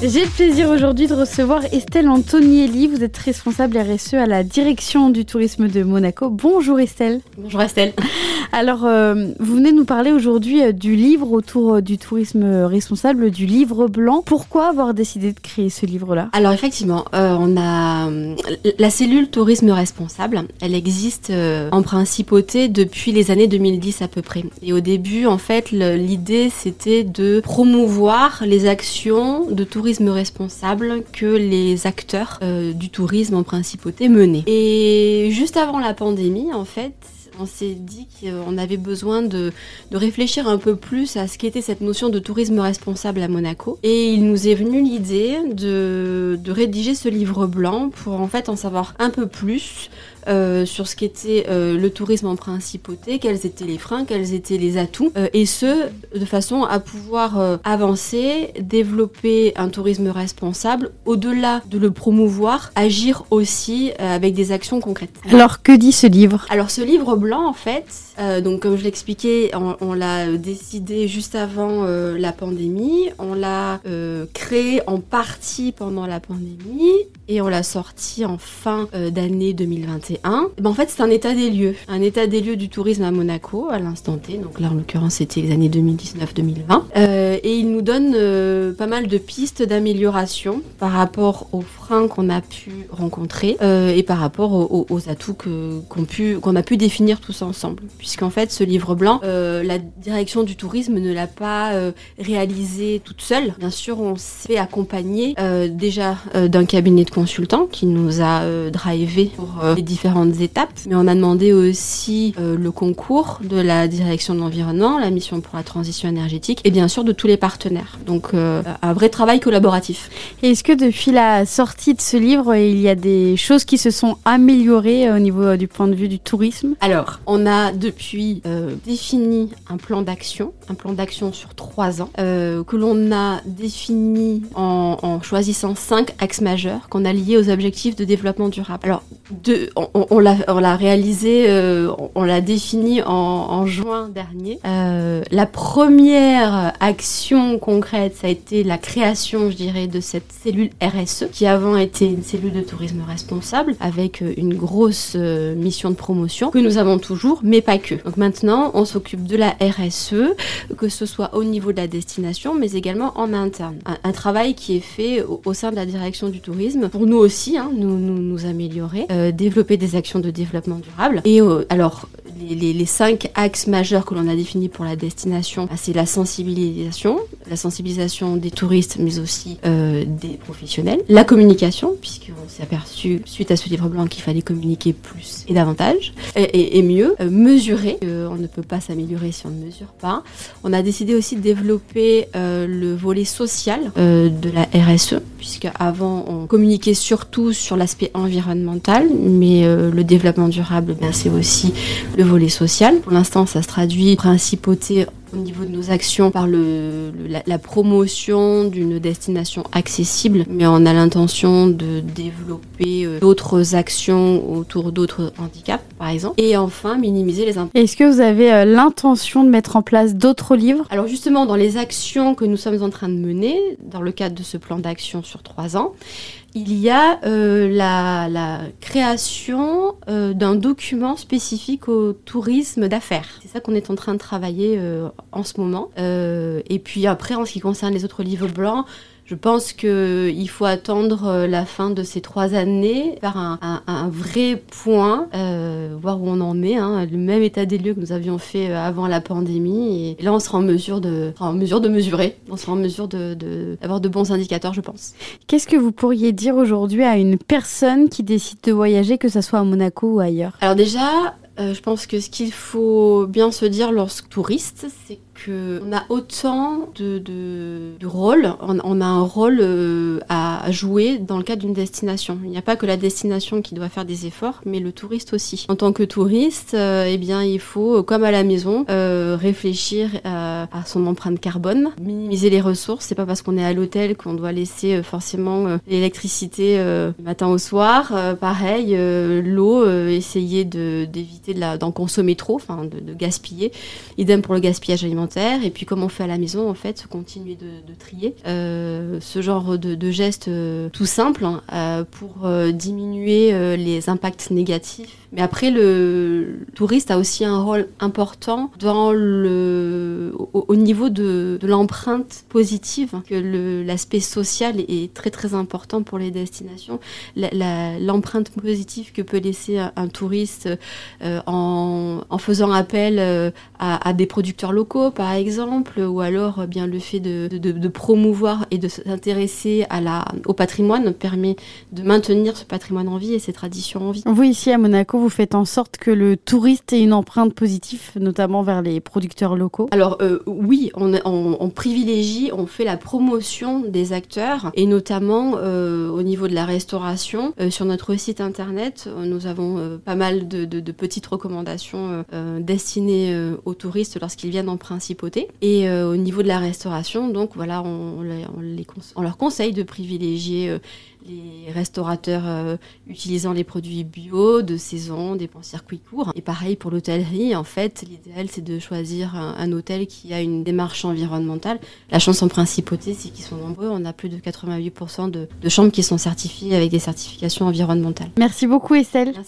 J'ai le plaisir aujourd'hui de recevoir Estelle Antonielli. Vous êtes responsable RSE à la direction du tourisme de Monaco. Bonjour Estelle. Bonjour Estelle. Alors, euh, vous venez nous parler aujourd'hui euh, du livre autour euh, du tourisme responsable, du livre blanc. Pourquoi avoir décidé de créer ce livre-là? Alors effectivement, on a la cellule tourisme responsable. Elle existe en principauté depuis les années 2010 à peu près. Et au début, en fait, l'idée c'était de promouvoir les actions de tourisme responsable que les acteurs du tourisme en principauté menaient. Et juste avant la pandémie, en fait, on s'est dit qu'on avait besoin de, réfléchir un peu plus à ce qu'était cette notion de tourisme responsable à Monaco. Et il nous est venu l'idée de, de rédiger ce livre blanc pour en fait en savoir un peu plus euh, sur ce qu'était euh, le tourisme en principauté, quels étaient les freins, quels étaient les atouts, euh, et ce, de façon à pouvoir avancer, développer un tourisme responsable, au-delà de le promouvoir, agir aussi avec des actions concrètes. Alors, que dit ce livre? Alors, ce livre blanc, en fait, donc comme je l'expliquais, on, l'a décidé juste avant la pandémie, on l'a créé en partie pendant la pandémie, et on l'a sorti en fin d'année 2021 ben en fait, c'est un état des lieux. Un état des lieux du tourisme à Monaco à l'instant T. Donc là, en l'occurrence, c'était les années 2019-2020. Euh, et il nous donne euh, pas mal de pistes d'amélioration par rapport aux freins qu'on a pu rencontrer euh, et par rapport aux, atouts qu'on a pu définir tous ensemble. Puisqu'en fait, ce livre blanc, la direction du tourisme ne l'a pas réalisé toute seule. Bien sûr, on s'est accompagné déjà d'un cabinet de consultants qui nous a drivé pour les différents étapes, mais on a demandé aussi euh, le concours de la direction de l'environnement, la mission pour la transition énergétique et bien sûr de tous les partenaires. Donc euh, un vrai travail collaboratif. Est-ce que depuis la sortie de ce livre, il y a des choses qui se sont améliorées au niveau euh, du point de vue du tourisme? Alors, on a depuis défini un plan d'action, un plan d'action sur trois ans, que l'on a défini en, en choisissant cinq axes majeurs qu'on a liés aux objectifs de développement durable. De, on, l'a réalisé, euh, on l'a défini en, juin dernier. Euh, la première action concrète, ça a été la création, je dirais, de cette cellule RSE, qui avant était une cellule de tourisme responsable, avec euh, une grosse mission de promotion que nous avons toujours, mais pas que. Donc maintenant, on s'occupe de la RSE, que ce soit au niveau de la destination, mais également en interne. Un, travail qui est fait au, sein de la direction du tourisme pour nous aussi, hein, nous, nous, nous améliorer, développer des actions de développement durable. Et euh, alors, les, cinq axes majeurs que l'on a définis pour la destination, bah, c'est la sensibilisation, la sensibilisation des touristes, mais aussi euh, des professionnels, la communication, puisqu'on s'est aperçu suite à ce livre blanc qu'il fallait communiquer plus et davantage, et, mieux, euh, mesurer. On ne peut pas s'améliorer si on ne mesure pas. On a décidé aussi de développer le volet social de la RSE, puisque avant on communiquait surtout sur l'aspect environnemental, mais le développement durable, ben, c'est aussi le volet social. Pour l'instant, ça se traduit principauté au niveau de nos actions par le, la, promotion d'une destination accessible, mais on a l'intention de développer euh, d'autres actions autour d'autres handicaps, par exemple. Et enfin, minimiser les impacts. Est-ce que vous avez euh, l'intention de mettre en place d'autres livres? Alors justement, dans les actions que nous sommes en train de mener, dans le cadre de ce plan d'action sur trois ans, il y a euh, la, création euh, d'un document spécifique au tourisme d'affaires. C'est ça qu'on est en train de travailler euh, en ce moment. et puis après, en ce qui concerne les autres livres blancs, je pense qu'il faut attendre euh, la fin de ces trois années, faire un, vrai point, euh, voir où on en est, hein, le même état des lieux que nous avions fait euh, avant la pandémie. Et là, on sera en mesure de, en mesure de mesurer, on sera en mesure d'avoir de, d'avoir de bons indicateurs, je pense. Qu'est-ce que vous pourriez dire aujourd'hui à une personne qui décide de voyager, que ce soit à Monaco ou ailleurs? Alors déjà, je pense que ce qu'il faut bien se dire lorsque touriste, c'est qu'on a autant de, de, rôles, on, a un rôle euh, à jouer dans le cadre d'une destination. Il n'y a pas que la destination qui doit faire des efforts, mais le touriste aussi. En tant que touriste, euh, eh bien, il faut, comme à la maison, euh, réfléchir à, son empreinte carbone. Minimiser les ressources, c'est pas parce qu'on est à l'hôtel qu'on doit laisser forcément l'électricité matin au soir. pareil, l'eau, essayer d'éviter d'en consommer trop, de, gaspiller. Idem pour le gaspillage alimentaire. Et puis comme on fait à la maison, en fait, continuer de, trier. ce genre de, gestes tout simples hein, pour diminuer les impacts négatifs mais après, le touriste a aussi un rôle important dans le, au, niveau de, l'empreinte positive, hein, que l'aspect social est très très important pour les destinations. L'empreinte positive que peut laisser un, touriste euh, en, faisant appel euh, à, des producteurs locaux, par exemple, ou alors euh, bien le fait de, de, de promouvoir et de s'intéresser au patrimoine permet de maintenir ce patrimoine en vie et ces traditions en vie. Vous ici à Monaco, vous faites en sorte que le touriste ait une empreinte positive, notamment vers les producteurs locaux Alors euh, oui, on, privilégie, on fait la promotion des acteurs et notamment euh, au niveau de la restauration. Euh, sur notre site internet, nous avons pas mal de, petites recommandations destinées aux touristes lorsqu'ils viennent en principauté. Et au niveau de la restauration, donc voilà, on, on leur conseille de privilégier les restaurateurs euh, utilisant les produits bio, de saison, des bons circuits courts. Et pareil pour l'hôtellerie, en fait, l'idéal c'est de choisir un, hôtel qui a une démarche environnementale. La chance en principauté, c'est qu'ils sont nombreux. On a plus de 88% de, de, chambres qui sont certifiées avec des certifications environnementales. Merci beaucoup Estelle.